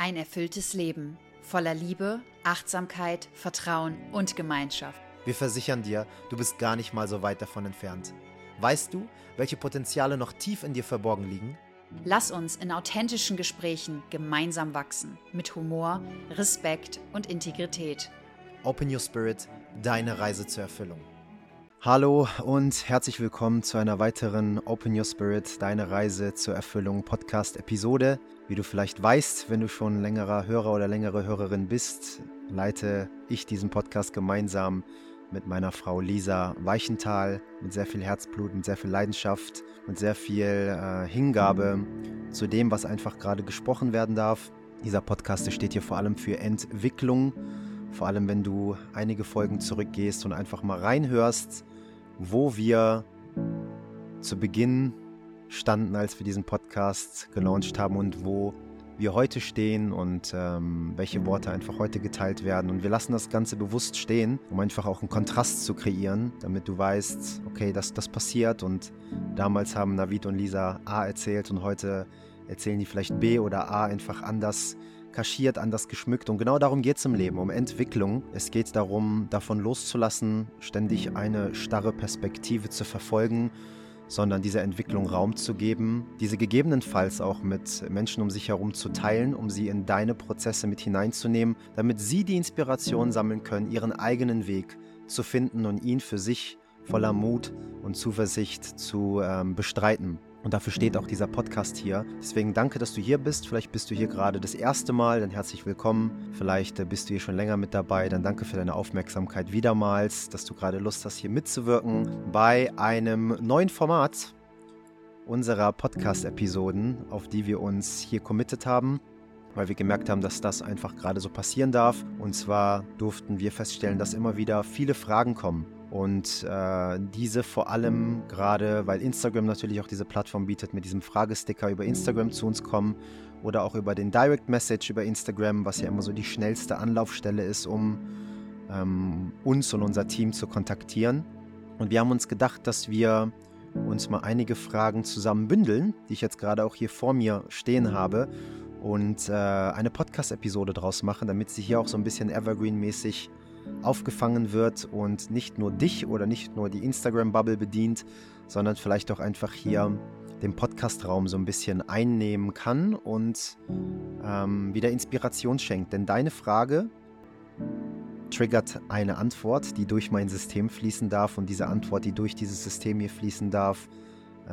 Ein erfülltes Leben voller Liebe, Achtsamkeit, Vertrauen und Gemeinschaft. Wir versichern dir, du bist gar nicht mal so weit davon entfernt. Weißt du, welche Potenziale noch tief in dir verborgen liegen? Lass uns in authentischen Gesprächen gemeinsam wachsen, mit Humor, Respekt und Integrität. Open Your Spirit, deine Reise zur Erfüllung. Hallo und herzlich willkommen zu einer weiteren Open Your Spirit, deine Reise zur Erfüllung Podcast-Episode. Wie du vielleicht weißt, wenn du schon längerer Hörer oder längere Hörerin bist, leite ich diesen Podcast gemeinsam mit meiner Frau Lisa Weichenthal mit sehr viel Herzblut, mit sehr viel Leidenschaft und sehr viel äh, Hingabe zu dem, was einfach gerade gesprochen werden darf. Dieser Podcast steht hier vor allem für Entwicklung, vor allem wenn du einige Folgen zurückgehst und einfach mal reinhörst, wo wir zu Beginn standen, als wir diesen Podcast gelauncht haben und wo wir heute stehen und ähm, welche Worte einfach heute geteilt werden. Und wir lassen das Ganze bewusst stehen, um einfach auch einen Kontrast zu kreieren, damit du weißt, okay, dass das passiert. Und damals haben Navid und Lisa A erzählt und heute erzählen die vielleicht B oder A einfach anders kaschiert, anders geschmückt. Und genau darum geht es im Leben, um Entwicklung. Es geht darum, davon loszulassen, ständig eine starre Perspektive zu verfolgen sondern dieser Entwicklung Raum zu geben, diese gegebenenfalls auch mit Menschen um sich herum zu teilen, um sie in deine Prozesse mit hineinzunehmen, damit sie die Inspiration sammeln können, ihren eigenen Weg zu finden und ihn für sich voller Mut und Zuversicht zu ähm, bestreiten. Und dafür steht auch dieser Podcast hier. Deswegen danke, dass du hier bist. Vielleicht bist du hier gerade das erste Mal, dann herzlich willkommen. Vielleicht äh, bist du hier schon länger mit dabei. Dann danke für deine Aufmerksamkeit wiedermals, dass du gerade Lust hast, hier mitzuwirken bei einem neuen Format unserer Podcast-Episoden, auf die wir uns hier committed haben weil wir gemerkt haben, dass das einfach gerade so passieren darf. Und zwar durften wir feststellen, dass immer wieder viele Fragen kommen und äh, diese vor allem gerade, weil Instagram natürlich auch diese Plattform bietet, mit diesem Fragesticker über Instagram zu uns kommen oder auch über den Direct Message über Instagram, was ja immer so die schnellste Anlaufstelle ist, um ähm, uns und unser Team zu kontaktieren. Und wir haben uns gedacht, dass wir uns mal einige Fragen zusammen bündeln, die ich jetzt gerade auch hier vor mir stehen habe und äh, eine Podcast-Episode draus machen, damit sie hier auch so ein bisschen Evergreen-mäßig aufgefangen wird und nicht nur dich oder nicht nur die Instagram-Bubble bedient, sondern vielleicht auch einfach hier den Podcast-Raum so ein bisschen einnehmen kann und ähm, wieder Inspiration schenkt. Denn deine Frage triggert eine Antwort, die durch mein System fließen darf und diese Antwort, die durch dieses System hier fließen darf,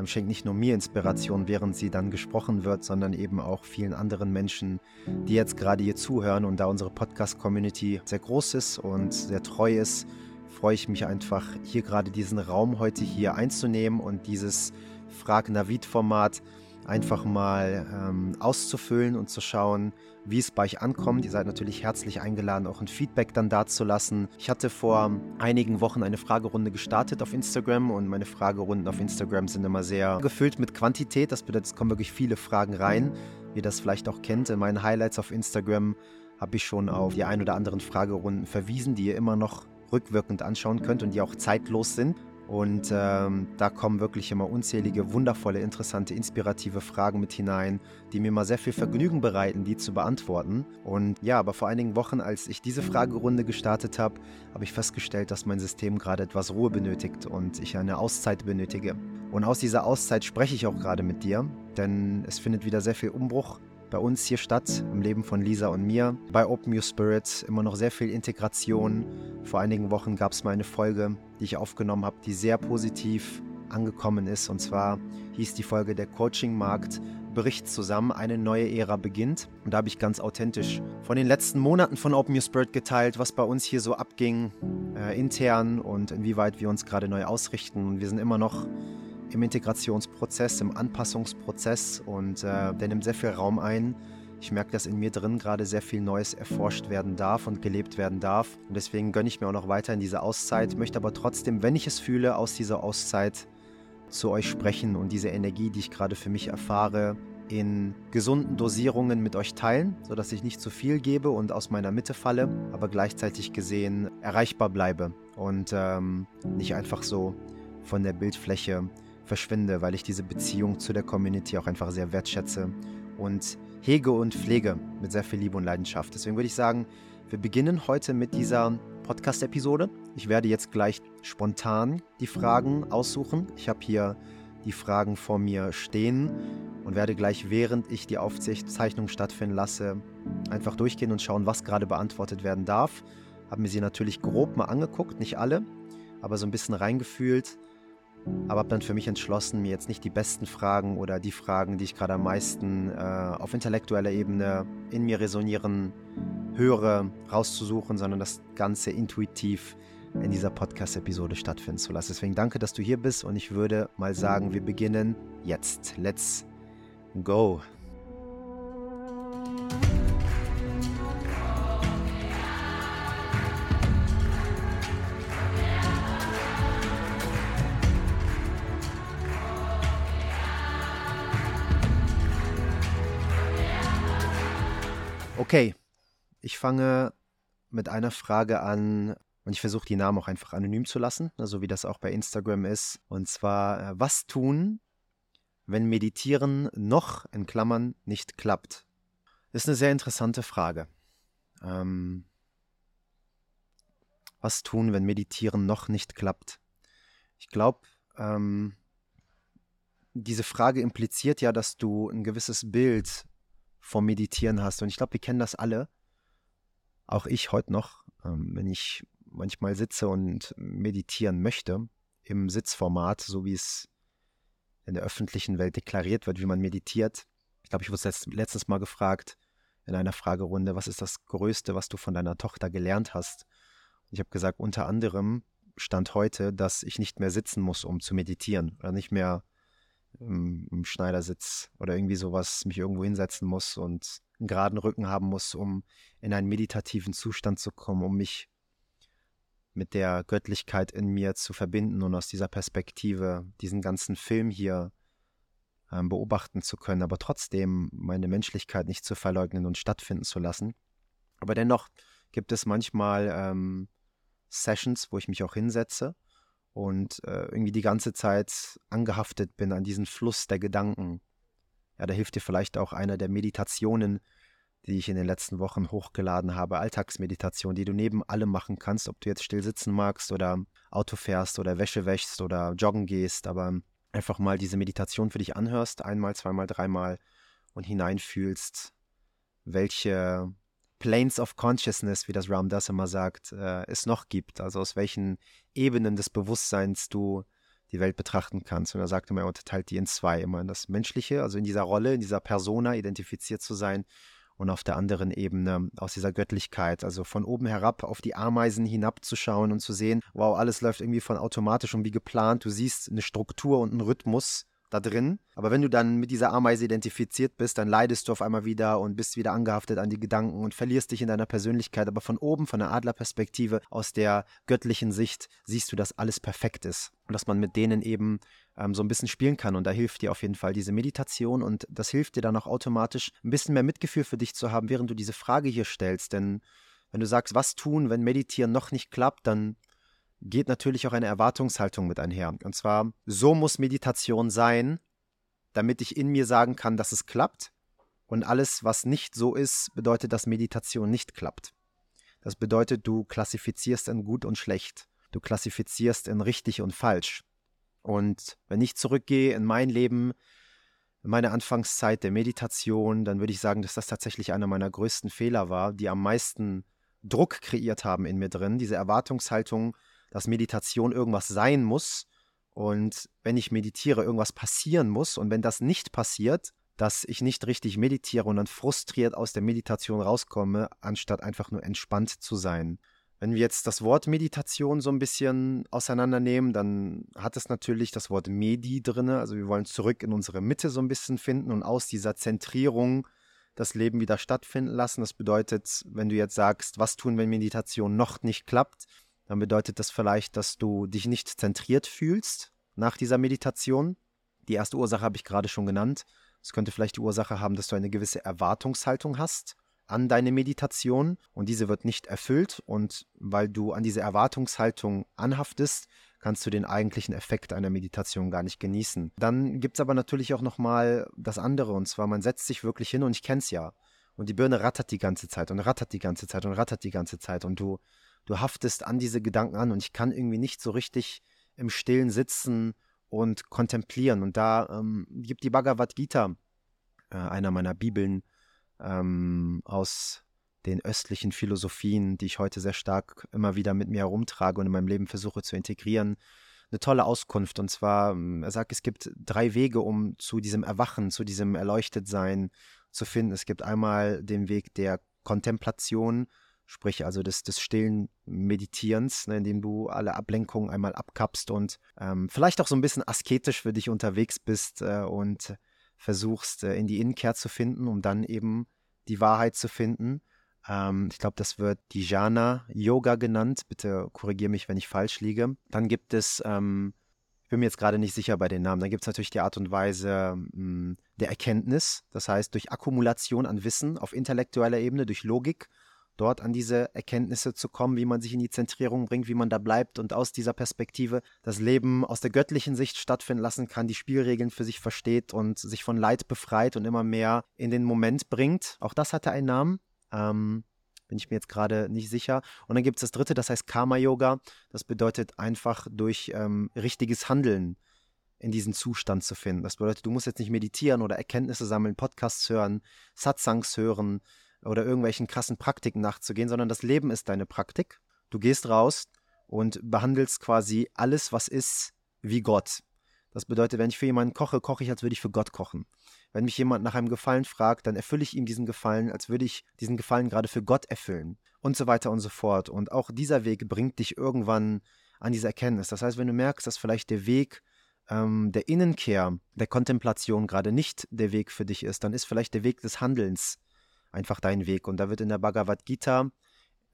schenkt nicht nur mir Inspiration, während sie dann gesprochen wird, sondern eben auch vielen anderen Menschen, die jetzt gerade hier zuhören. Und da unsere Podcast-Community sehr groß ist und sehr treu ist, freue ich mich einfach, hier gerade diesen Raum heute hier einzunehmen und dieses Frag-Navid-Format einfach mal ähm, auszufüllen und zu schauen, wie es bei euch ankommt. Ihr seid natürlich herzlich eingeladen, auch ein Feedback dann dazulassen. Ich hatte vor einigen Wochen eine Fragerunde gestartet auf Instagram und meine Fragerunden auf Instagram sind immer sehr gefüllt mit Quantität. Das bedeutet, es kommen wirklich viele Fragen rein, wie ihr das vielleicht auch kennt. In meinen Highlights auf Instagram habe ich schon auf die ein oder anderen Fragerunden verwiesen, die ihr immer noch rückwirkend anschauen könnt und die auch zeitlos sind. Und ähm, da kommen wirklich immer unzählige, wundervolle, interessante, inspirative Fragen mit hinein, die mir mal sehr viel Vergnügen bereiten, die zu beantworten. Und ja, aber vor einigen Wochen, als ich diese Fragerunde gestartet habe, habe ich festgestellt, dass mein System gerade etwas Ruhe benötigt und ich eine Auszeit benötige. Und aus dieser Auszeit spreche ich auch gerade mit dir, denn es findet wieder sehr viel Umbruch bei uns hier statt, im Leben von Lisa und mir. Bei Open Your Spirit immer noch sehr viel Integration. Vor einigen Wochen gab es mal eine Folge, die ich aufgenommen habe, die sehr positiv angekommen ist. Und zwar hieß die Folge Der Coaching-Markt bricht zusammen, eine neue Ära beginnt. Und da habe ich ganz authentisch von den letzten Monaten von Open Your Spirit geteilt, was bei uns hier so abging, äh, intern und inwieweit wir uns gerade neu ausrichten. Und wir sind immer noch im Integrationsprozess, im Anpassungsprozess und äh, der nimmt sehr viel Raum ein. Ich merke, dass in mir drin gerade sehr viel Neues erforscht werden darf und gelebt werden darf. Und deswegen gönne ich mir auch noch weiter in diese Auszeit, möchte aber trotzdem, wenn ich es fühle, aus dieser Auszeit zu euch sprechen und diese Energie, die ich gerade für mich erfahre, in gesunden Dosierungen mit euch teilen, sodass ich nicht zu viel gebe und aus meiner Mitte falle, aber gleichzeitig gesehen erreichbar bleibe und ähm, nicht einfach so von der Bildfläche verschwinde, weil ich diese Beziehung zu der Community auch einfach sehr wertschätze und hege und pflege mit sehr viel Liebe und Leidenschaft. Deswegen würde ich sagen, wir beginnen heute mit dieser Podcast-Episode. Ich werde jetzt gleich spontan die Fragen aussuchen. Ich habe hier die Fragen vor mir stehen und werde gleich, während ich die Aufzeichnung stattfinden lasse, einfach durchgehen und schauen, was gerade beantwortet werden darf. Habe mir sie natürlich grob mal angeguckt, nicht alle, aber so ein bisschen reingefühlt. Aber habe dann für mich entschlossen, mir jetzt nicht die besten Fragen oder die Fragen, die ich gerade am meisten äh, auf intellektueller Ebene in mir resonieren, höre, rauszusuchen, sondern das Ganze intuitiv in dieser Podcast-Episode stattfinden zu lassen. Deswegen danke, dass du hier bist und ich würde mal sagen, wir beginnen jetzt. Let's go. Okay, ich fange mit einer Frage an und ich versuche die Namen auch einfach anonym zu lassen, ne, so wie das auch bei Instagram ist. Und zwar, äh, was tun, wenn Meditieren noch in Klammern nicht klappt? Das ist eine sehr interessante Frage. Ähm, was tun, wenn Meditieren noch nicht klappt? Ich glaube, ähm, diese Frage impliziert ja, dass du ein gewisses Bild vom Meditieren hast. Und ich glaube, wir kennen das alle. Auch ich heute noch, ähm, wenn ich manchmal sitze und meditieren möchte, im Sitzformat, so wie es in der öffentlichen Welt deklariert wird, wie man meditiert. Ich glaube, ich wurde letztes Mal gefragt in einer Fragerunde, was ist das Größte, was du von deiner Tochter gelernt hast? Und ich habe gesagt, unter anderem stand heute, dass ich nicht mehr sitzen muss, um zu meditieren oder nicht mehr im, im Schneidersitz oder irgendwie sowas mich irgendwo hinsetzen muss und einen geraden Rücken haben muss, um in einen meditativen Zustand zu kommen, um mich mit der Göttlichkeit in mir zu verbinden und aus dieser Perspektive diesen ganzen Film hier ähm, beobachten zu können, aber trotzdem meine Menschlichkeit nicht zu verleugnen und stattfinden zu lassen. Aber dennoch gibt es manchmal ähm, Sessions, wo ich mich auch hinsetze und äh, irgendwie die ganze Zeit angehaftet bin an diesen Fluss der Gedanken. Ja, da hilft dir vielleicht auch einer der Meditationen, die ich in den letzten Wochen hochgeladen habe, Alltagsmeditation, die du neben allem machen kannst, ob du jetzt still sitzen magst oder Auto fährst oder Wäsche wäschst oder joggen gehst, aber einfach mal diese Meditation für dich anhörst, einmal, zweimal, dreimal und hineinfühlst, welche Planes of Consciousness, wie das Ram Das immer sagt, äh, es noch gibt. Also aus welchen Ebenen des Bewusstseins du die Welt betrachten kannst. Und er sagt immer, er unterteilt die in zwei. Immer in das Menschliche, also in dieser Rolle, in dieser Persona identifiziert zu sein und auf der anderen Ebene aus dieser Göttlichkeit, also von oben herab auf die Ameisen hinabzuschauen und zu sehen, wow, alles läuft irgendwie von automatisch und wie geplant. Du siehst eine Struktur und einen Rhythmus da drin. Aber wenn du dann mit dieser Ameise identifiziert bist, dann leidest du auf einmal wieder und bist wieder angehaftet an die Gedanken und verlierst dich in deiner Persönlichkeit. Aber von oben, von der Adlerperspektive, aus der göttlichen Sicht, siehst du, dass alles perfekt ist. Und dass man mit denen eben ähm, so ein bisschen spielen kann. Und da hilft dir auf jeden Fall diese Meditation und das hilft dir dann auch automatisch, ein bisschen mehr Mitgefühl für dich zu haben, während du diese Frage hier stellst. Denn wenn du sagst, was tun, wenn Meditieren noch nicht klappt, dann geht natürlich auch eine Erwartungshaltung mit einher. Und zwar, so muss Meditation sein, damit ich in mir sagen kann, dass es klappt. Und alles, was nicht so ist, bedeutet, dass Meditation nicht klappt. Das bedeutet, du klassifizierst in gut und schlecht. Du klassifizierst in richtig und falsch. Und wenn ich zurückgehe in mein Leben, in meine Anfangszeit der Meditation, dann würde ich sagen, dass das tatsächlich einer meiner größten Fehler war, die am meisten Druck kreiert haben in mir drin. Diese Erwartungshaltung, dass Meditation irgendwas sein muss und wenn ich meditiere, irgendwas passieren muss und wenn das nicht passiert, dass ich nicht richtig meditiere und dann frustriert aus der Meditation rauskomme, anstatt einfach nur entspannt zu sein. Wenn wir jetzt das Wort Meditation so ein bisschen auseinandernehmen, dann hat es natürlich das Wort Medi drin. Also wir wollen zurück in unsere Mitte so ein bisschen finden und aus dieser Zentrierung das Leben wieder stattfinden lassen. Das bedeutet, wenn du jetzt sagst, was tun, wenn Meditation noch nicht klappt, dann bedeutet das vielleicht, dass du dich nicht zentriert fühlst nach dieser Meditation. Die erste Ursache habe ich gerade schon genannt. Es könnte vielleicht die Ursache haben, dass du eine gewisse Erwartungshaltung hast an deine Meditation und diese wird nicht erfüllt und weil du an diese Erwartungshaltung anhaftest, kannst du den eigentlichen Effekt einer Meditation gar nicht genießen. Dann gibt es aber natürlich auch nochmal das andere, und zwar man setzt sich wirklich hin und ich kenne es ja. Und die Birne rattert die ganze Zeit und rattert die ganze Zeit und rattert die ganze Zeit und du, du haftest an diese Gedanken an und ich kann irgendwie nicht so richtig im Stillen sitzen und kontemplieren. Und da ähm, gibt die Bhagavad Gita, äh, einer meiner Bibeln, ähm, aus den östlichen Philosophien, die ich heute sehr stark immer wieder mit mir herumtrage und in meinem Leben versuche zu integrieren, eine tolle Auskunft. Und zwar, ähm, er sagt, es gibt drei Wege, um zu diesem Erwachen, zu diesem Erleuchtetsein zu finden. Es gibt einmal den Weg der Kontemplation, sprich also des, des stillen Meditierens, ne, indem du alle Ablenkungen einmal abkappst und ähm, vielleicht auch so ein bisschen asketisch für dich unterwegs bist äh, und versuchst, äh, in die Innenkehr zu finden, um dann eben die Wahrheit zu finden. Ähm, ich glaube, das wird Dijana Yoga genannt. Bitte korrigiere mich, wenn ich falsch liege. Dann gibt es, ähm, ich bin mir jetzt gerade nicht sicher bei den Namen, dann gibt es natürlich die Art und Weise mh, hm, der Erkenntnis. Das heißt, durch Akkumulation an Wissen auf intellektueller Ebene, durch Logik, dort an diese Erkenntnisse zu kommen, wie man sich in die Zentrierung bringt, wie man da bleibt und aus dieser Perspektive das Leben aus der göttlichen Sicht stattfinden lassen kann, die Spielregeln für sich versteht und sich von Leid befreit und immer mehr in den Moment bringt. Auch das hatte einen Namen. Ähm, bin ich mir jetzt gerade nicht sicher. Und dann gibt es das dritte, das heißt Karma-Yoga. Das bedeutet einfach durch ähm, richtiges Handeln in diesen Zustand zu finden. Das bedeutet, du musst jetzt nicht meditieren oder Erkenntnisse sammeln, Podcasts hören, Satsangs hören oder irgendwelchen krassen Praktiken nachzugehen, sondern das Leben ist deine Praktik. Du gehst raus und behandelst quasi alles, was ist, wie Gott. Das bedeutet, wenn ich für jemanden koche, koche ich, als würde ich für Gott kochen. Wenn mich jemand nach einem Gefallen fragt, dann erfülle ich ihm diesen Gefallen, als würde ich diesen Gefallen gerade für Gott erfüllen. Und so weiter und so fort. Und auch dieser Weg bringt dich irgendwann an diese Erkenntnis. Das heißt, wenn du merkst, dass vielleicht der Weg ähm, der Innenkehr, der Kontemplation gerade nicht der Weg für dich ist, dann ist vielleicht der Weg des Handelns einfach dein Weg. Und da wird in der Bhagavad Gita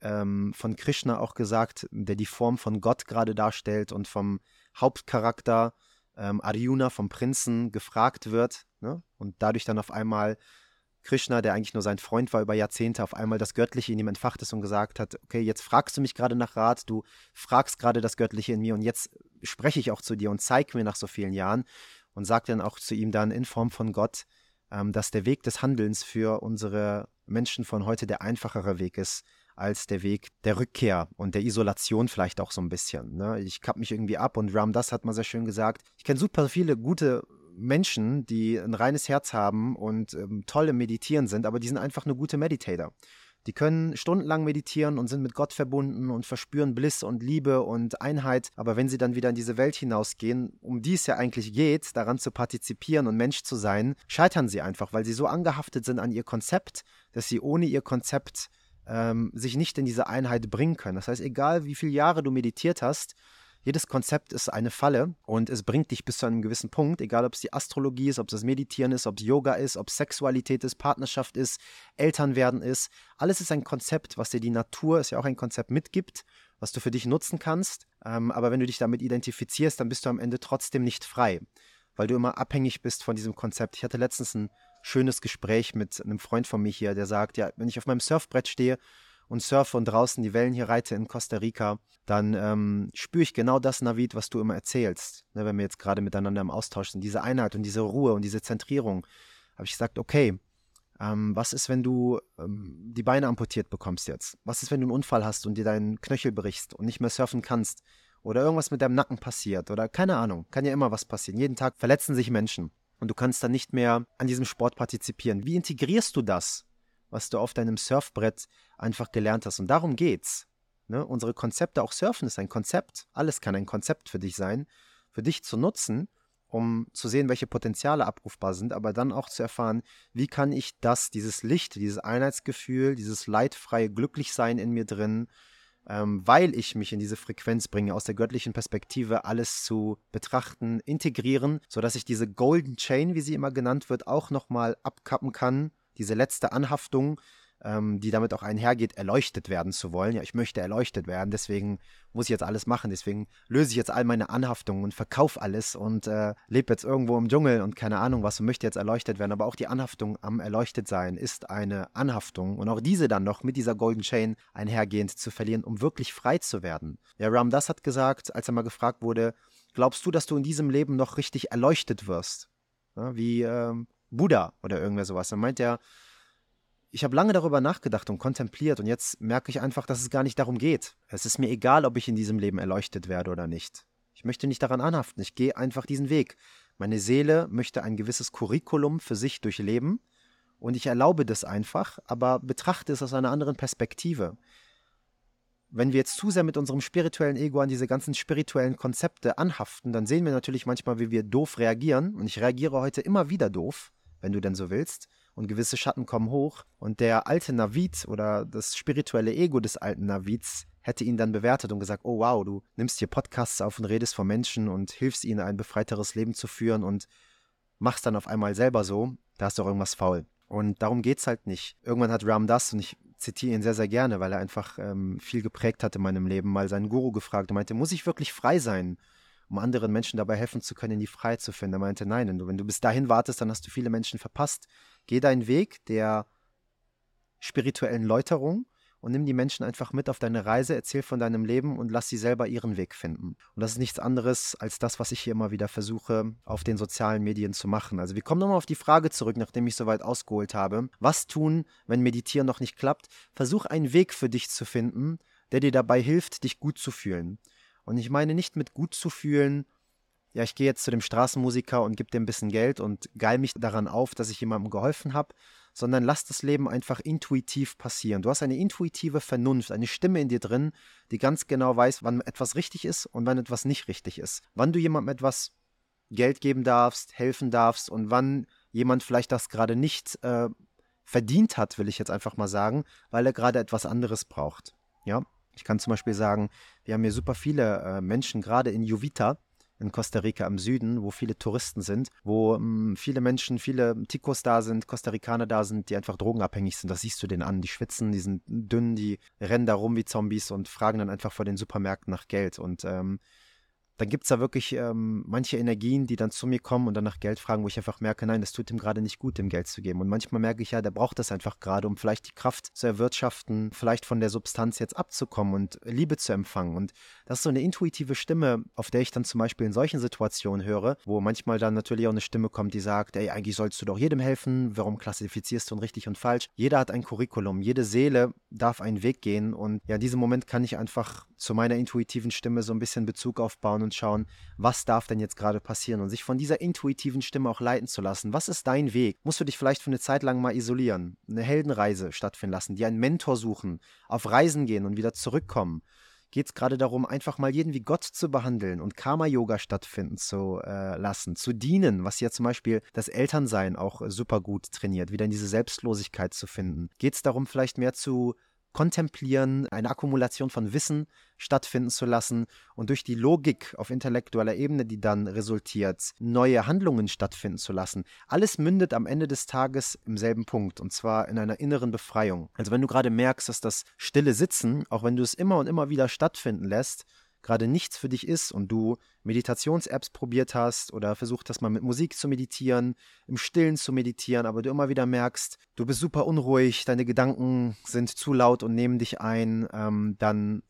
ähm, von Krishna auch gesagt, der die Form von Gott gerade darstellt und vom Hauptcharakter ähm, Arjuna vom Prinzen gefragt wird ne? und dadurch dann auf einmal Krishna, der eigentlich nur sein Freund war über Jahrzehnte, auf einmal das Göttliche in ihm entfacht ist und gesagt hat, okay, jetzt fragst du mich gerade nach Rat, du fragst gerade das Göttliche in mir und jetzt spreche ich auch zu dir und zeig mir nach so vielen Jahren und sagt dann auch zu ihm dann in Form von Gott, dass der Weg des Handelns für unsere Menschen von heute der einfachere Weg ist als der Weg der Rückkehr und der Isolation vielleicht auch so ein bisschen. Ne? Ich kapp mich irgendwie ab und Ram Das hat mal sehr schön gesagt. Ich kenne super viele gute Menschen, die ein reines Herz haben und ähm, toll im Meditieren sind, aber die sind einfach eine gute Meditator. Die können stundenlang meditieren und sind mit Gott verbunden und verspüren Bliss und Liebe und Einheit. Aber wenn sie dann wieder in diese Welt hinausgehen, um die es ja eigentlich geht, daran zu partizipieren und Mensch zu sein, scheitern sie einfach, weil sie so angehaftet sind an ihr Konzept, dass sie ohne ihr Konzept ähm, sich nicht in diese Einheit bringen können. Das heißt, egal wie viele Jahre du meditiert hast, jedes Konzept ist eine Falle und es bringt dich bis zu einem gewissen Punkt, egal ob es die Astrologie ist, ob es das Meditieren ist, ob es Yoga ist, ob es Sexualität ist, Partnerschaft ist, Elternwerden ist. Alles ist ein Konzept, was dir die Natur, ist ja auch ein Konzept mitgibt, was du für dich nutzen kannst. Ähm, aber wenn du dich damit identifizierst, dann bist du am Ende trotzdem nicht frei, weil du immer abhängig bist von diesem Konzept. Ich hatte letztens ein schönes Gespräch mit einem Freund von mir hier, der sagt, ja, wenn ich auf meinem Surfbrett stehe und surfe und draußen die Wellen hier reite in Costa Rica, dann ähm, spüre ich genau das, Navid, was du immer erzählst. Ne, wenn wir jetzt gerade miteinander im Austausch sind, diese Einheit und diese Ruhe und diese Zentrierung, habe ich gesagt, okay, ähm, was ist, wenn du ähm, die Beine amputiert bekommst jetzt? Was ist, wenn du einen Unfall hast und dir deinen Knöchel brichst und nicht mehr surfen kannst? Oder irgendwas mit deinem Nacken passiert? Oder keine Ahnung, kann ja immer was passieren. Jeden Tag verletzen sich Menschen und du kannst dann nicht mehr an diesem Sport partizipieren. Wie integrierst du das, was du auf deinem Surfbrett einfach gelernt hast? Und darum geht's. Ne? Unsere Konzepte, auch Surfen ist ein Konzept. Alles kann ein Konzept für dich sein, für dich zu nutzen, um zu sehen, welche Potenziale abrufbar sind, aber dann auch zu erfahren, wie kann ich das, dieses Licht, dieses Einheitsgefühl, dieses leidfreie Glücklichsein in mir drin, ähm, weil ich mich in diese Frequenz bringe, aus der göttlichen Perspektive alles zu betrachten, integrieren, sodass ich diese Golden Chain, wie sie immer genannt wird, auch nochmal abkappen kann, diese letzte Anhaftung, ähm, die damit auch einhergeht, erleuchtet werden zu wollen. Ja, ich möchte erleuchtet werden, deswegen muss ich jetzt alles machen. Deswegen löse ich jetzt all meine Anhaftungen und verkaufe alles und äh, lebe jetzt irgendwo im Dschungel und keine Ahnung was und möchte jetzt erleuchtet werden. Aber auch die Anhaftung am Erleuchtetsein ist eine Anhaftung und auch diese dann noch mit dieser Golden Chain einhergehend zu verlieren, um wirklich frei zu werden. Ja, Ram Das hat gesagt, als er mal gefragt wurde, glaubst du, dass du in diesem Leben noch richtig erleuchtet wirst? Ja, wie ähm, Buddha oder irgendwer sowas. Dann meint er, ich habe lange darüber nachgedacht und kontempliert und jetzt merke ich einfach, dass es gar nicht darum geht. Es ist mir egal, ob ich in diesem Leben erleuchtet werde oder nicht. Ich möchte nicht daran anhaften. Ich gehe einfach diesen Weg. Meine Seele möchte ein gewisses Curriculum für sich durchleben und ich erlaube das einfach, aber betrachte es aus einer anderen Perspektive. Wenn wir jetzt zu sehr mit unserem spirituellen Ego an diese ganzen spirituellen Konzepte anhaften, dann sehen wir natürlich manchmal, wie wir doof reagieren. Und ich reagiere heute immer wieder doof, wenn du denn so willst und gewisse Schatten kommen hoch. Und der alte Navid oder das spirituelle Ego des alten Navids hätte ihn dann bewertet und gesagt, oh wow, du nimmst hier Podcasts auf und redest vor Menschen und hilfst ihnen ein befreiteres Leben zu führen und machst dann auf einmal selber so, da ist doch irgendwas faul. Und darum geht es halt nicht. Irgendwann hat Ram das, und ich zitiere ihn sehr, sehr gerne, weil er einfach ähm, viel geprägt hat in meinem Leben, mal seinen Guru gefragt und meinte, muss ich wirklich frei sein? Um anderen Menschen dabei helfen zu können, in die Freiheit zu finden. Er meinte, nein, wenn du, wenn du bis dahin wartest, dann hast du viele Menschen verpasst. Geh deinen Weg der spirituellen Läuterung und nimm die Menschen einfach mit auf deine Reise, erzähl von deinem Leben und lass sie selber ihren Weg finden. Und das ist nichts anderes als das, was ich hier immer wieder versuche, auf den sozialen Medien zu machen. Also wir kommen nochmal auf die Frage zurück, nachdem ich soweit ausgeholt habe. Was tun, wenn Meditieren noch nicht klappt? Versuch einen Weg für dich zu finden, der dir dabei hilft, dich gut zu fühlen. Und ich meine nicht mit gut zu fühlen, ja, ich gehe jetzt zu dem Straßenmusiker und gebe dem ein bisschen Geld und geil mich daran auf, dass ich jemandem geholfen habe, sondern lass das Leben einfach intuitiv passieren. Du hast eine intuitive Vernunft, eine Stimme in dir drin, die ganz genau weiß, wann etwas richtig ist und wann etwas nicht richtig ist. Wann du jemandem etwas Geld geben darfst, helfen darfst und wann jemand vielleicht das gerade nicht äh, verdient hat, will ich jetzt einfach mal sagen, weil er gerade etwas anderes braucht. Ja, ich kann zum Beispiel sagen, wir haben hier super viele äh, Menschen, gerade in Juvita, in Costa Rica im Süden, wo viele Touristen sind, wo mh, hm, viele Menschen, viele Ticos da sind, Costa Ricaner da sind, die einfach drogenabhängig sind. Das siehst du denen an. Die schwitzen, die sind dünn, die rennen da rum wie Zombies und fragen dann einfach vor den Supermärkten nach Geld. Und ähm, dann gibt es da wirklich ähm, manche Energien, die dann zu mir kommen und dann nach Geld fragen, wo ich einfach merke, nein, das tut ihm gerade nicht gut, dem Geld zu geben. Und manchmal merke ich ja, der braucht das einfach gerade, um vielleicht die Kraft zu erwirtschaften, vielleicht von der Substanz jetzt abzukommen und Liebe zu empfangen. Und das ist so eine intuitive Stimme, auf der ich dann zum Beispiel in solchen Situationen höre, wo manchmal dann natürlich auch eine Stimme kommt, die sagt, ey, eigentlich sollst du doch jedem helfen, warum klassifizierst du ihn richtig und falsch? Jeder hat ein Curriculum, jede Seele darf einen Weg gehen und ja, in diesem Moment kann ich einfach zu meiner intuitiven Stimme so ein bisschen Bezug aufbauen und schauen, was darf denn jetzt gerade passieren und sich von dieser intuitiven Stimme auch leiten zu lassen. Was ist dein Weg? Musst du dich vielleicht für eine Zeit lang mal isolieren, eine Heldenreise stattfinden lassen, dir einen Mentor suchen, auf Reisen gehen und wieder zurückkommen? Geht es gerade darum, einfach mal jeden wie Gott zu behandeln und Karma-Yoga stattfinden zu äh, lassen, zu dienen, was ja zum Beispiel das Elternsein auch super gut trainiert, wieder in diese Selbstlosigkeit zu finden? Geht es darum, vielleicht mehr zu kontemplieren, eine Akkumulation von Wissen stattfinden zu lassen und durch die Logik auf intellektueller Ebene, die dann resultiert, neue Handlungen stattfinden zu lassen. Alles mündet am Ende des Tages im selben Punkt und zwar in einer inneren Befreiung. Also wenn du gerade merkst, dass das stille Sitzen, auch wenn du es immer und immer wieder stattfinden lässt, gerade nichts für dich ist und du Meditations-Apps probiert hast oder versucht hast, mal mit Musik zu meditieren, im Stillen zu meditieren, aber du immer wieder merkst, du bist super unruhig, deine Gedanken sind zu laut und nehmen dich ein, ähm, dann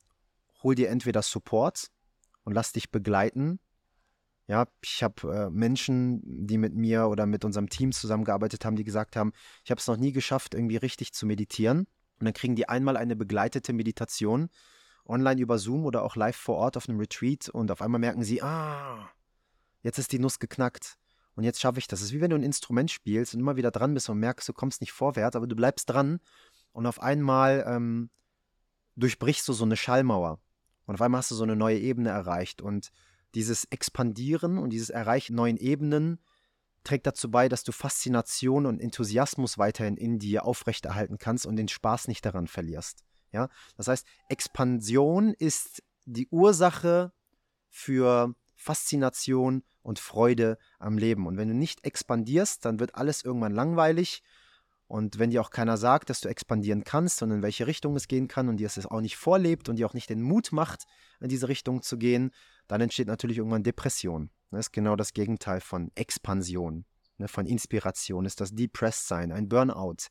hol dir entweder Support und lass dich begleiten. Ja, ich habe äh, Menschen, die mit mir oder mit unserem Team zusammengearbeitet haben, die gesagt haben, ich habe es noch nie geschafft, irgendwie richtig zu meditieren. Und dann kriegen die einmal eine begleitete Meditation online über Zoom oder auch live vor Ort auf einem Retreat und auf einmal merken sie, ah, jetzt ist die Nuss geknackt und jetzt schaffe ich das. Es ist wie wenn du ein Instrument spielst und immer wieder dran bist und merkst, du kommst nicht vorwärts, aber du bleibst dran und auf einmal ähm, durchbrichst du so eine Schallmauer und auf einmal hast du so eine neue Ebene erreicht und dieses Expandieren und dieses Erreichen neuen Ebenen trägt dazu bei, dass du Faszination und Enthusiasmus weiterhin in dir aufrechterhalten kannst und den Spaß nicht daran verlierst. Ja? Das heißt, Expansion ist die Ursache für Faszination und Freude am Leben. Und wenn du nicht expandierst, dann wird alles irgendwann langweilig Und wenn dir auch keiner sagt, dass du expandieren kannst und in welche Richtung es gehen kann und dir es auch nicht vorlebt und dir auch nicht den Mut macht, in diese Richtung zu gehen, dann entsteht natürlich irgendwann Depression. Das ist genau das Gegenteil von Expansion, ne, von Inspiration, ist das Depressed Sein, ein Burnout,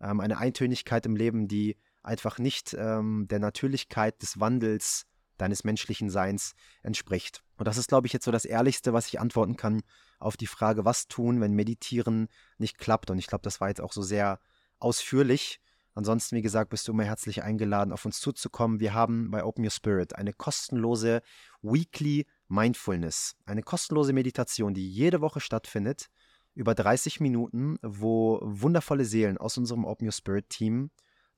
ähm, eine Eintönigkeit im Leben, die einfach nicht ähm, der Natürlichkeit des Wandels deines menschlichen Seins entspricht. Und das ist, glaube ich, jetzt so das Ehrlichste, was ich antworten kann auf die Frage, was tun, wenn Meditieren nicht klappt. Und ich glaube, das war jetzt auch so sehr ausführlich. Ansonsten, wie gesagt, bist du immer herzlich eingeladen, auf uns zuzukommen. Wir haben bei Open Your Spirit eine kostenlose Weekly Mindfulness, eine kostenlose Meditation, die jede Woche stattfindet, über 30 Minuten, wo wundervolle Seelen aus unserem Open Your Spirit Team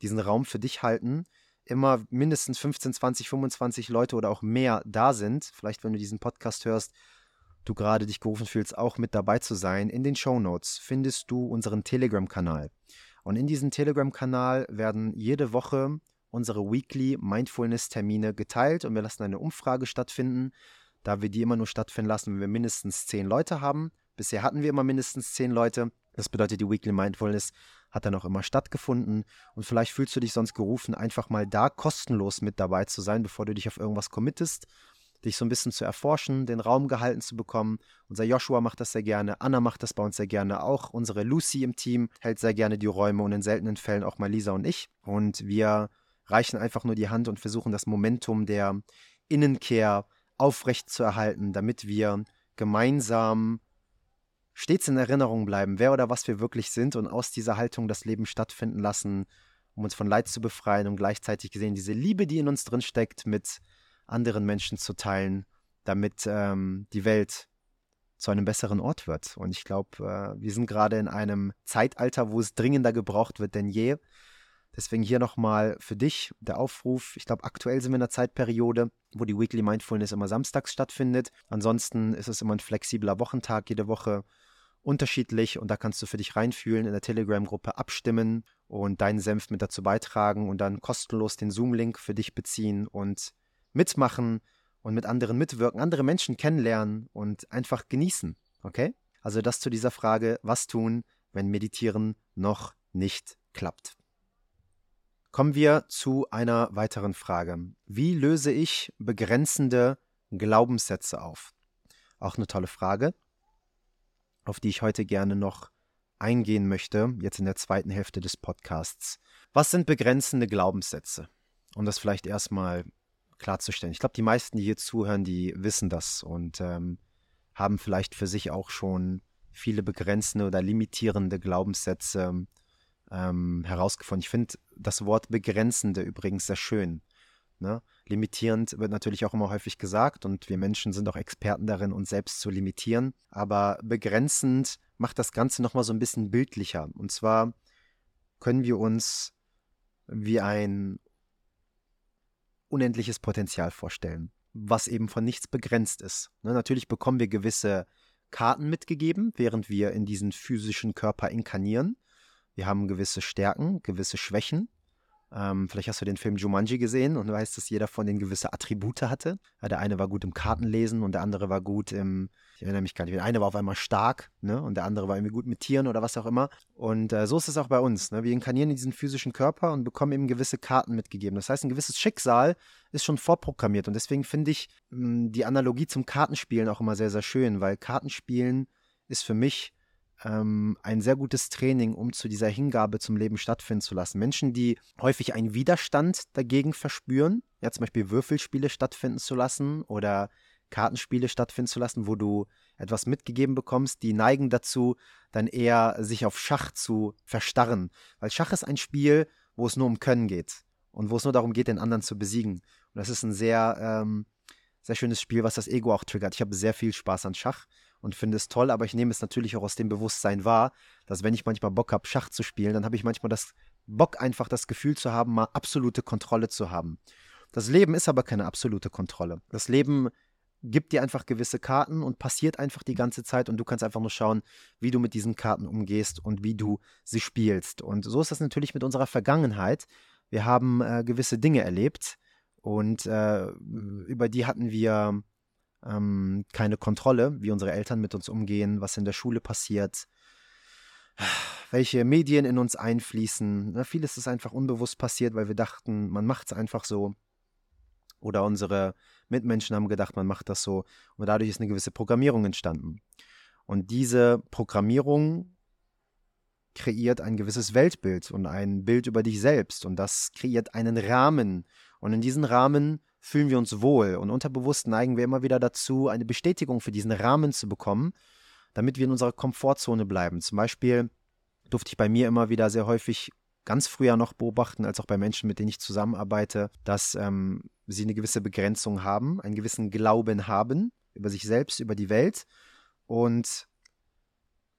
diesen Raum für dich halten, immer mindestens 15, 20, 25 Leute oder auch mehr da sind. Vielleicht, wenn du diesen Podcast hörst, du gerade dich gerufen fühlst, auch mit dabei zu sein. In den Show Notes findest du unseren Telegram-Kanal. Und in diesem Telegram-Kanal werden jede Woche unsere Weekly Mindfulness-Termine geteilt und wir lassen eine Umfrage stattfinden, da wir die immer nur stattfinden lassen, wenn wir mindestens zehn Leute haben. Bisher hatten wir immer mindestens zehn Leute. Das bedeutet, die Weekly Mindfulness hat dann auch immer stattgefunden. Und vielleicht fühlst du dich sonst gerufen, einfach mal da kostenlos mit dabei zu sein, bevor du dich auf irgendwas committest, dich so ein bisschen zu erforschen, den Raum gehalten zu bekommen. Unser Joshua macht das sehr gerne, Anna macht das bei uns sehr gerne auch. Unsere Lucy im Team hält sehr gerne die Räume und in seltenen Fällen auch mal Lisa und ich. Und wir reichen einfach nur die Hand und versuchen das Momentum der Innenkehr aufrecht zu erhalten, damit wir gemeinsam stets in Erinnerung bleiben, wer oder was wir wirklich sind und aus dieser Haltung das Leben stattfinden lassen, um uns von Leid zu befreien und gleichzeitig gesehen diese Liebe, die in uns drin steckt, mit anderen Menschen zu teilen, damit ähm, die Welt zu einem besseren Ort wird. Und ich glaube, äh, wir sind gerade in einem Zeitalter, wo es dringender gebraucht wird denn je. Deswegen hier nochmal für dich der Aufruf. Ich glaube, aktuell sind wir in einer Zeitperiode, wo die Weekly Mindfulness immer samstags stattfindet. Ansonsten ist es immer ein flexibler Wochentag jede Woche unterschiedlich und da kannst du für dich reinfühlen, in der Telegram-Gruppe abstimmen und deinen Senf mit dazu beitragen und dann kostenlos den Zoom-Link für dich beziehen und mitmachen und mit anderen mitwirken, andere Menschen kennenlernen und einfach genießen. Okay? Also das zu dieser Frage, was tun, wenn Meditieren noch nicht klappt. Kommen wir zu einer weiteren Frage. Wie löse ich begrenzende Glaubenssätze auf? Auch eine tolle Frage auf die ich heute gerne noch eingehen möchte, jetzt in der zweiten Hälfte des Podcasts. Was sind begrenzende Glaubenssätze? Um das vielleicht erstmal klarzustellen. Ich glaube, die meisten, die hier zuhören, die wissen das und ähm, haben vielleicht für sich auch schon viele begrenzende oder limitierende Glaubenssätze ähm, herausgefunden. Ich finde das Wort begrenzende übrigens sehr schön. Ne? Limitierend wird natürlich auch immer häufig gesagt und wir Menschen sind auch Experten darin, uns selbst zu limitieren. Aber begrenzend macht das Ganze nochmal so ein bisschen bildlicher. Und zwar können wir uns wie ein unendliches Potenzial vorstellen, was eben von nichts begrenzt ist. Ne? Natürlich bekommen wir gewisse Karten mitgegeben, während wir in diesen physischen Körper inkarnieren. Wir haben gewisse Stärken, gewisse Schwächen. Ähm, vielleicht hast du den Film Jumanji gesehen und weißt, dass jeder von denen gewisse Attribute hatte. Der eine war gut im Kartenlesen und der andere war gut im, ich erinnere mich gar nicht, der eine war auf einmal stark ne? und der andere war irgendwie gut mit Tieren oder was auch immer. Und äh, so ist es auch bei uns. Ne? Wir inkarnieren in diesen physischen Körper und bekommen eben gewisse Karten mitgegeben. Das heißt, ein gewisses Schicksal ist schon vorprogrammiert und deswegen finde ich mh, hm, die Analogie zum Kartenspielen auch immer sehr, sehr schön, weil Kartenspielen ist für mich ähm, ein sehr gutes Training, um zu dieser Hingabe zum Leben stattfinden zu lassen. Menschen, die häufig einen Widerstand dagegen verspüren, ja zum Beispiel Würfelspiele stattfinden zu lassen oder Kartenspiele stattfinden zu lassen, wo du etwas mitgegeben bekommst, die neigen dazu, dann eher sich auf Schach zu verstarren. Weil Schach ist ein Spiel, wo es nur um Können geht und wo es nur darum geht, den anderen zu besiegen. Und das ist ein sehr, ähm, sehr schönes Spiel, was das Ego auch triggert. Ich habe sehr viel Spaß an Schach und finde es toll, aber ich nehme es natürlich auch aus dem Bewusstsein wahr, dass wenn ich manchmal Bock habe, Schach zu spielen, dann habe ich manchmal das Bock einfach das Gefühl zu haben, mal absolute Kontrolle zu haben. Das Leben ist aber keine absolute Kontrolle. Das Leben gibt dir einfach gewisse Karten und passiert einfach die ganze Zeit und du kannst einfach nur schauen, wie du mit diesen Karten umgehst und wie du sie spielst. Und so ist das natürlich mit unserer Vergangenheit. Wir haben äh, gewisse Dinge erlebt und äh, über die hatten wir ähm, keine Kontrolle, wie unsere Eltern mit uns umgehen, was in der Schule passiert, welche Medien in uns einfließen. Na, vieles ist einfach unbewusst passiert, weil wir dachten, man macht es einfach so. Oder unsere Mitmenschen haben gedacht, man macht das so. Und dadurch ist eine gewisse Programmierung entstanden. Und diese Programmierung kreiert ein gewisses Weltbild und ein Bild über dich selbst. Und das kreiert einen Rahmen. Und in diesen Rahmen fühlen wir uns wohl. Und unterbewusst neigen wir immer wieder dazu, eine Bestätigung für diesen Rahmen zu bekommen, damit wir in unserer Komfortzone bleiben. Zum Beispiel durfte ich bei mir immer wieder sehr häufig ganz früher noch beobachten, als auch bei Menschen, mit denen ich zusammenarbeite, dass ähm, sie eine gewisse Begrenzung haben, einen gewissen Glauben haben über sich selbst, über die Welt und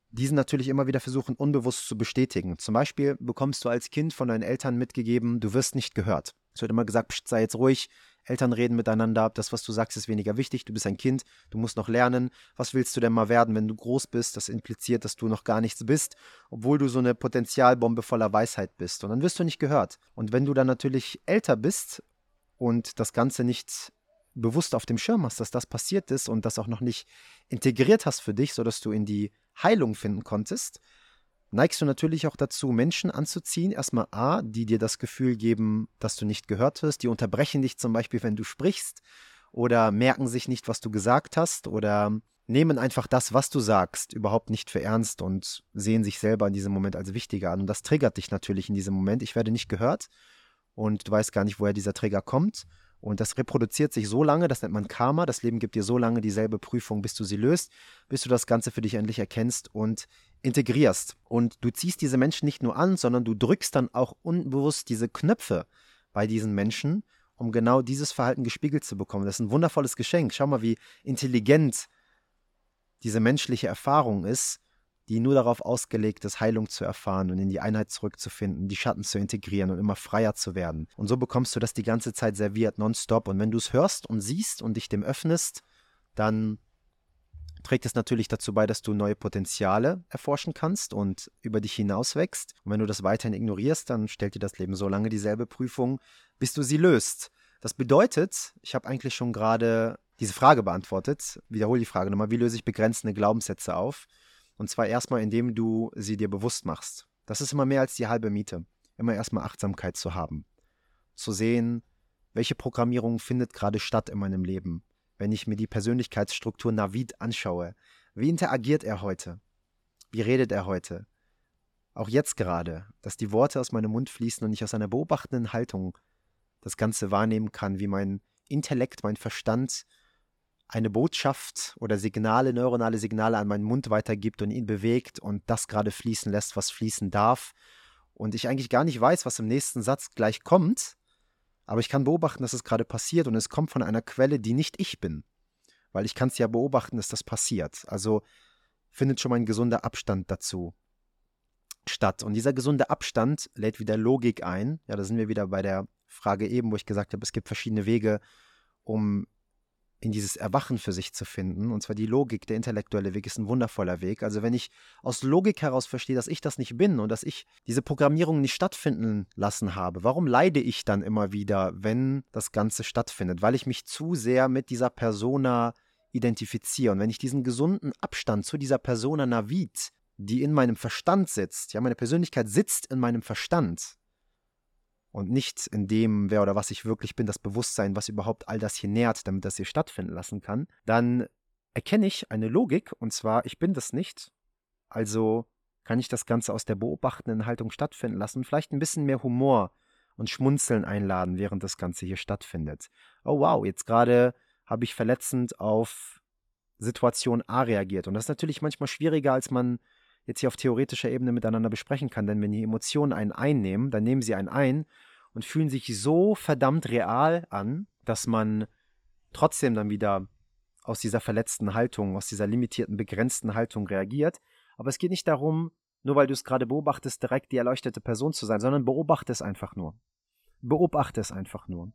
diesen natürlich immer wieder versuchen, unbewusst zu bestätigen. Zum Beispiel bekommst du als Kind von deinen Eltern mitgegeben, du wirst nicht gehört. Es wird immer gesagt, sei jetzt ruhig, Eltern reden miteinander, das, was du sagst, ist weniger wichtig, du bist ein Kind, du musst noch lernen. Was willst du denn mal werden, wenn du groß bist? Das impliziert, dass du noch gar nichts bist, obwohl du so eine Potenzialbombe voller Weisheit bist. Und dann wirst du nicht gehört. Und wenn du dann natürlich älter bist und das Ganze nicht bewusst auf dem Schirm hast, dass das passiert ist und das auch noch nicht integriert hast für dich, sodass du in die Heilung finden konntest, neigst du natürlich auch dazu, Menschen anzuziehen, erstmal A, die dir das Gefühl geben, dass du nicht gehört wirst, die unterbrechen dich zum Beispiel, wenn du sprichst, oder merken sich nicht, was du gesagt hast, oder nehmen einfach das, was du sagst, überhaupt nicht für ernst und sehen sich selber in diesem Moment als wichtiger an. Und das triggert dich natürlich in diesem Moment. Ich werde nicht gehört und du weißt gar nicht, woher dieser Trigger kommt. Und das reproduziert sich so lange, das nennt man Karma. Das Leben gibt dir so lange dieselbe Prüfung, bis du sie löst, bis du das Ganze für dich endlich erkennst und integrierst. Und du ziehst diese Menschen nicht nur an, sondern du drückst dann auch unbewusst diese Knöpfe bei diesen Menschen, um genau dieses Verhalten gespiegelt zu bekommen. Das ist ein wundervolles Geschenk. Schau mal, wie intelligent diese menschliche Erfahrung ist, die nur darauf ausgelegt ist, Heilung zu erfahren und in die Einheit zurückzufinden, die Schatten zu integrieren und immer freier zu werden. Und so bekommst du das die ganze Zeit serviert, nonstop. Und wenn du es hörst und siehst und dich dem öffnest, dann trägt es natürlich dazu bei, dass du neue Potenziale erforschen kannst und über dich hinaus wächst. Und wenn du das weiterhin ignorierst, dann stellt dir das Leben so lange dieselbe Prüfung, bis du sie löst. Das bedeutet, ich habe eigentlich schon gerade diese Frage beantwortet. Wiederhole die Frage nochmal, wie löse ich begrenzende Glaubenssätze auf? Und zwar erstmal, indem du sie dir bewusst machst. Das ist immer mehr als die halbe Miete. Immer erstmal Achtsamkeit zu haben. Zu sehen, welche Programmierung findet gerade statt in meinem Leben. Wenn ich mir die Persönlichkeitsstruktur Navid anschaue. Wie interagiert er heute? Wie redet er heute? Auch jetzt gerade, dass die Worte aus meinem Mund fließen und ich aus einer beobachtenden Haltung das Ganze wahrnehmen kann, wie mein Intellekt, mein Verstand eine Botschaft oder Signale, neuronale Signale an meinen Mund weitergibt und ihn bewegt und das gerade fließen lässt, was fließen darf. Und ich eigentlich gar nicht weiß, was im nächsten Satz gleich kommt, aber ich kann beobachten, dass es gerade passiert und es kommt von einer Quelle, die nicht ich bin. Weil ich kann es ja beobachten, dass das passiert. Also findet schon mal ein gesunder Abstand dazu statt. Und dieser gesunde Abstand lädt wieder Logik ein. Ja, da sind wir wieder bei der Frage eben, wo ich gesagt habe, es gibt verschiedene Wege, um in dieses Erwachen für sich zu finden. Und zwar die Logik, der intellektuelle Weg ist ein wundervoller Weg. Also wenn ich aus Logik heraus verstehe, dass ich das nicht bin und dass ich diese Programmierung nicht stattfinden lassen habe, warum leide ich dann immer wieder, wenn das Ganze stattfindet? Weil ich mich zu sehr mit dieser Persona identifiziere. Und wenn ich diesen gesunden Abstand zu dieser Persona Navid, die in meinem Verstand sitzt, ja, meine Persönlichkeit sitzt in meinem Verstand, und nicht in dem, wer oder was ich wirklich bin, das Bewusstsein, was überhaupt all das hier nährt, damit das hier stattfinden lassen kann, dann erkenne ich eine Logik, und zwar, ich bin das nicht, also kann ich das Ganze aus der beobachtenden Haltung stattfinden lassen, vielleicht ein bisschen mehr Humor und Schmunzeln einladen, während das Ganze hier stattfindet. Oh wow, jetzt gerade habe ich verletzend auf Situation A reagiert. Und das ist natürlich manchmal schwieriger, als man jetzt hier auf theoretischer Ebene miteinander besprechen kann. Denn wenn die Emotionen einen einnehmen, dann nehmen sie einen ein und fühlen sich so verdammt real an, dass man trotzdem dann wieder aus dieser verletzten Haltung, aus dieser limitierten, begrenzten Haltung reagiert. Aber es geht nicht darum, nur weil du es gerade beobachtest, direkt die erleuchtete Person zu sein, sondern beobachte es einfach nur. Beobachte es einfach nur.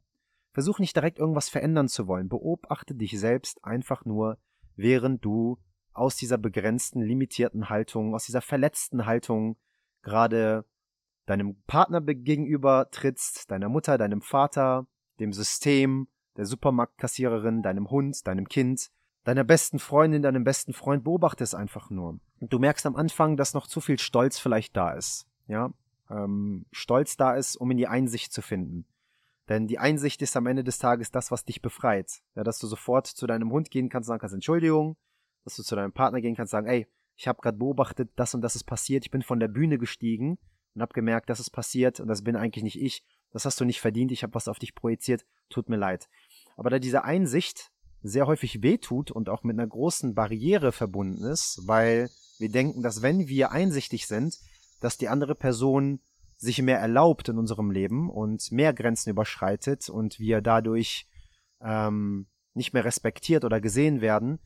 Versuch nicht direkt irgendwas verändern zu wollen. Beobachte dich selbst einfach nur, während du aus dieser begrenzten, limitierten Haltung, aus dieser verletzten Haltung gerade deinem Partner gegenüber trittst, deiner Mutter, deinem Vater, dem System, der Supermarktkassiererin, deinem Hund, deinem Kind, deiner besten Freundin, deinem besten Freund, beobachte es einfach nur. Und du merkst am Anfang, dass noch zu viel Stolz vielleicht da ist. Ja, ähm, Stolz da ist, um in die Einsicht zu finden. Denn die Einsicht ist am Ende des Tages das, was dich befreit. Ja, dass du sofort zu deinem Hund gehen kannst und sagen kannst, Entschuldigung, dass du zu deinem Partner gehen kannst und sagen, ey, ich habe gerade beobachtet, das und das ist passiert, ich bin von der Bühne gestiegen und habe gemerkt, das ist passiert und das bin eigentlich nicht ich, das hast du nicht verdient, ich habe was auf dich projiziert, tut mir leid. Aber da diese Einsicht sehr häufig wehtut und auch mit einer großen Barriere verbunden ist, weil wir denken, dass wenn wir einsichtig sind, dass die andere Person sich mehr erlaubt in unserem Leben und mehr Grenzen überschreitet und wir dadurch ähm, nicht mehr respektiert oder gesehen werden,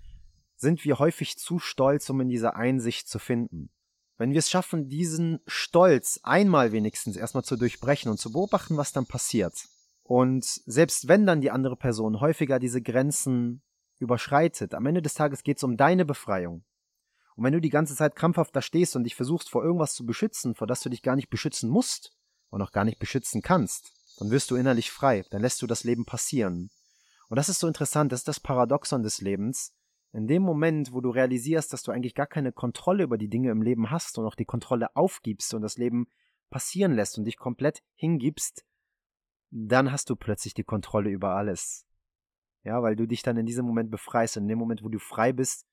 sind wir häufig zu stolz, um in dieser Einsicht zu finden. Wenn wir es schaffen, diesen Stolz einmal wenigstens erstmal zu durchbrechen und zu beobachten, was dann passiert, und selbst wenn dann die andere Person häufiger diese Grenzen überschreitet, am Ende des Tages geht es um deine Befreiung. Und wenn du die ganze Zeit krampfhaft da stehst und dich versuchst vor irgendwas zu beschützen, vor das du dich gar nicht beschützen musst und auch gar nicht beschützen kannst, dann wirst du innerlich frei, dann lässt du das Leben passieren. Und das ist so interessant, das ist das Paradoxon des Lebens. In dem Moment, wo du realisierst, dass du eigentlich gar keine Kontrolle über die Dinge im Leben hast und auch die Kontrolle aufgibst und das Leben passieren lässt und dich komplett hingibst, dann hast du plötzlich die Kontrolle über alles. Ja, weil du dich dann in diesem Moment befreist. Und in dem Moment, wo du frei bist,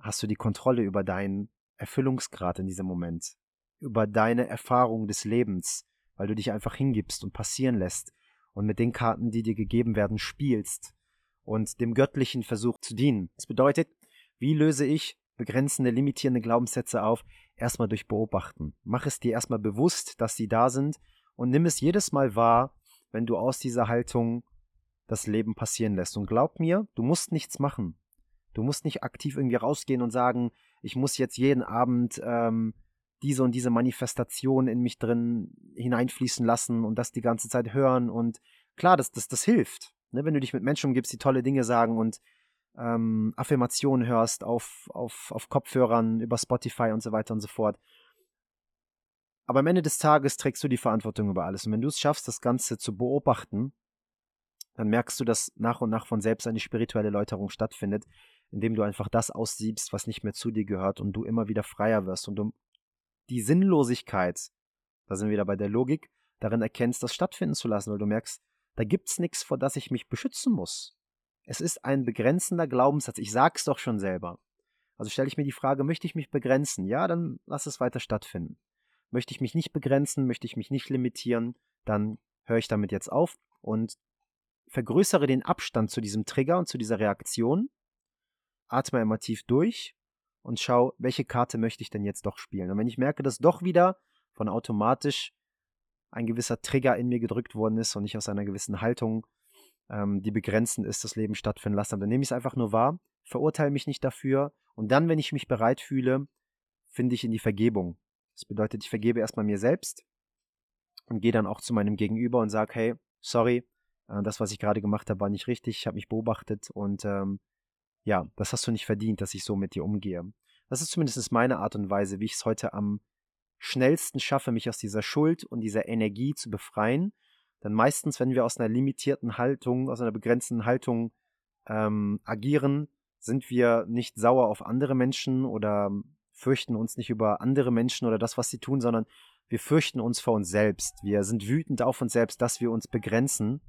hast du die Kontrolle über deinen Erfüllungsgrad in diesem Moment, über deine Erfahrung des Lebens, weil du dich einfach hingibst und passieren lässt und mit den Karten, die dir gegeben werden, spielst und dem Göttlichen versucht zu dienen. Das bedeutet, wie löse ich begrenzende, limitierende Glaubenssätze auf? Erstmal durch Beobachten. Mach es dir erstmal bewusst, dass sie da sind und nimm es jedes Mal wahr, wenn du aus dieser Haltung das Leben passieren lässt. Und glaub mir, du musst nichts machen. Du musst nicht aktiv irgendwie rausgehen und sagen, ich muss jetzt jeden Abend ähm, diese und diese Manifestation in mich drin hineinfließen lassen und das die ganze Zeit hören. Und klar, das, das, das hilft. Ne? Wenn du dich mit Menschen umgibst, die tolle Dinge sagen und ähm, Affirmationen hörst auf, auf, auf Kopfhörern, über Spotify und so weiter und so fort. Aber am Ende des Tages trägst du die Verantwortung über alles. Und wenn du es schaffst, das Ganze zu beobachten, dann merkst du, dass nach und nach von selbst eine spirituelle Läuterung stattfindet, indem du einfach das aussiebst, was nicht mehr zu dir gehört und du immer wieder freier wirst und du die Sinnlosigkeit, da sind wir wieder bei der Logik, darin erkennst, das stattfinden zu lassen, weil du merkst, da gibt's nichts, vor das ich mich beschützen muss. Es ist ein begrenzender Glaubenssatz. Ich sag's doch schon selber. Also stelle ich mir die Frage, möchte ich mich begrenzen? Ja, dann lass es weiter stattfinden. Möchte ich mich nicht begrenzen, möchte ich mich nicht limitieren, dann höre ich damit jetzt auf und vergrößere den Abstand zu diesem Trigger und zu dieser Reaktion atme einmal tief durch und schau, welche Karte möchte ich denn jetzt doch spielen. Und wenn ich merke, dass doch wieder von automatisch ein gewisser Trigger in mir gedrückt worden ist und ich aus einer gewissen Haltung, ähm, die begrenzend ist, das Leben stattfinden lasse, dann nehme ich es einfach nur wahr, verurteile mich nicht dafür und dann, wenn ich mich bereit fühle, finde ich in die Vergebung. Das bedeutet, ich vergebe erstmal mir selbst und gehe dann auch zu meinem Gegenüber und sage, hey, sorry, äh, das, was ich gerade gemacht habe, war nicht richtig, ich habe mich beobachtet und ähm, ja, das hast du nicht verdient, dass ich so mit dir umgehe. Das ist zumindest meine Art und Weise, wie ich es heute am schnellsten schaffe, mich aus dieser Schuld und dieser Energie zu befreien. Denn meistens, wenn wir aus einer limitierten Haltung, aus einer begrenzten Haltung ähm, agieren, sind wir nicht sauer auf andere Menschen oder fürchten uns nicht über andere Menschen oder das, was sie tun, sondern wir fürchten uns vor uns selbst. Wir sind wütend auf uns selbst, dass wir uns begrenzen.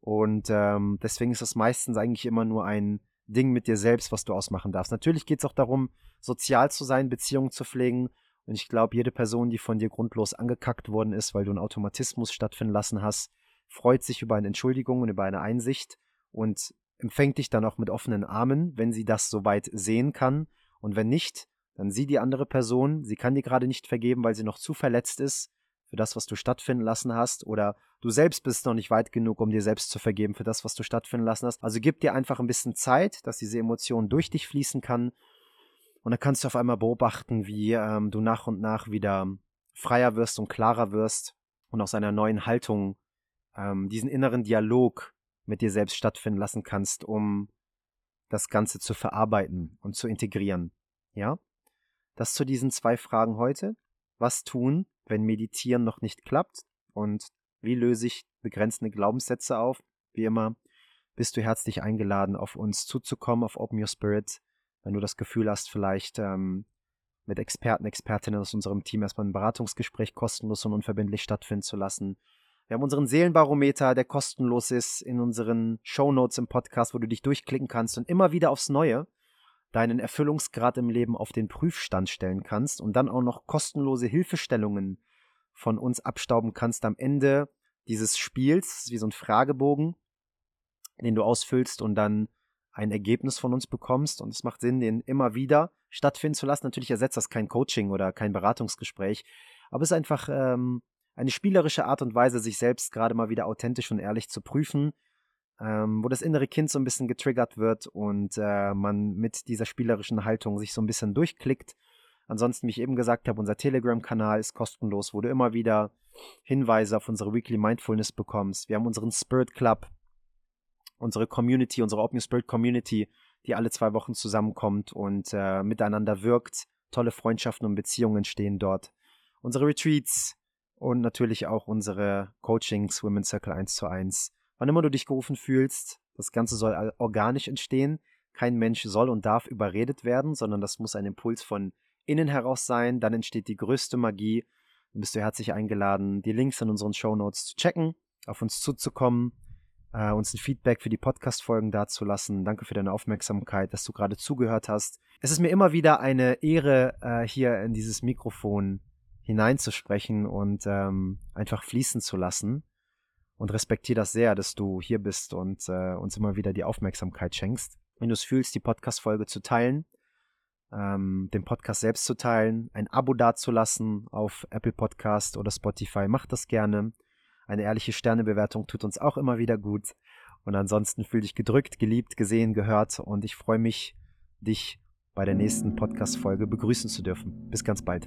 Und ähm, deswegen ist das meistens eigentlich immer nur ein Ding mit dir selbst, was du ausmachen darfst. Natürlich geht es auch darum, sozial zu sein, Beziehungen zu pflegen. Und ich glaube, jede Person, die von dir grundlos angekackt worden ist, weil du einen Automatismus stattfinden lassen hast, freut sich über eine Entschuldigung und über eine Einsicht und empfängt dich dann auch mit offenen Armen, wenn sie das soweit sehen kann. Und wenn nicht, dann sieh die andere Person, sie kann dir gerade nicht vergeben, weil sie noch zu verletzt ist für das, was du stattfinden lassen hast, oder du selbst bist noch nicht weit genug, um dir selbst zu vergeben für das, was du stattfinden lassen hast. Also gib dir einfach ein bisschen Zeit, dass diese Emotion durch dich fließen kann. Und dann kannst du auf einmal beobachten, wie ähm, du nach und nach wieder freier wirst und klarer wirst und aus einer neuen Haltung ähm, diesen inneren Dialog mit dir selbst stattfinden lassen kannst, um das Ganze zu verarbeiten und zu integrieren. Ja? Das zu diesen zwei Fragen heute. Was tun, wenn Meditieren noch nicht klappt? Und wie löse ich begrenzende Glaubenssätze auf? Wie immer, bist du herzlich eingeladen, auf uns zuzukommen, auf Open Your Spirit. Wenn du das Gefühl hast, vielleicht ähm, mit Experten, Expertinnen aus unserem Team erstmal ein Beratungsgespräch kostenlos und unverbindlich stattfinden zu lassen. Wir haben unseren Seelenbarometer, der kostenlos ist, in unseren Show Notes im Podcast, wo du dich durchklicken kannst und immer wieder aufs Neue deinen Erfüllungsgrad im Leben auf den Prüfstand stellen kannst und dann auch noch kostenlose Hilfestellungen von uns abstauben kannst am Ende dieses Spiels, wie so ein Fragebogen, den du ausfüllst und dann ein Ergebnis von uns bekommst. Und es macht Sinn, den immer wieder stattfinden zu lassen. Natürlich ersetzt das kein Coaching oder kein Beratungsgespräch, aber es ist einfach ähm, eine spielerische Art und Weise, sich selbst gerade mal wieder authentisch und ehrlich zu prüfen, ähm, wo das innere Kind so ein bisschen getriggert wird und äh, man mit dieser spielerischen Haltung sich so ein bisschen durchklickt. Ansonsten, wie ich eben gesagt habe, unser Telegram-Kanal ist kostenlos, wo du immer wieder Hinweise auf unsere Weekly Mindfulness bekommst. Wir haben unseren Spirit Club, unsere Community, unsere Open Spirit Community, die alle zwei Wochen zusammenkommt und äh, miteinander wirkt. Tolle Freundschaften und Beziehungen entstehen dort. Unsere Retreats und natürlich auch unsere Coachings, Women's Circle 1 zu 1. Wann immer du dich gerufen fühlst, das Ganze soll organisch entstehen. Kein Mensch soll und darf überredet werden, sondern das muss ein Impuls von innen heraus sein. Dann entsteht die größte Magie. Dann bist du herzlich eingeladen, die Links in unseren Show Notes zu checken, auf uns zuzukommen, äh, uns ein Feedback für die Podcast-Folgen dazulassen. Danke für deine Aufmerksamkeit, dass du gerade zugehört hast. Es ist mir immer wieder eine Ehre, äh, hier in dieses Mikrofon hineinzusprechen und ähm, einfach fließen zu lassen und respektiere das sehr, dass du hier bist und äh, uns immer wieder die Aufmerksamkeit schenkst. Wenn du es fühlst, die Podcast-Folge zu teilen, ähm, den Podcast selbst zu teilen, ein Abo dazulassen auf Apple Podcast oder Spotify, mach das gerne. Eine ehrliche Sternebewertung tut uns auch immer wieder gut. Und ansonsten fühl dich gedrückt, geliebt, gesehen, gehört und ich freue mich, dich bei der nächsten Podcast-Folge begrüßen zu dürfen. Bis ganz bald.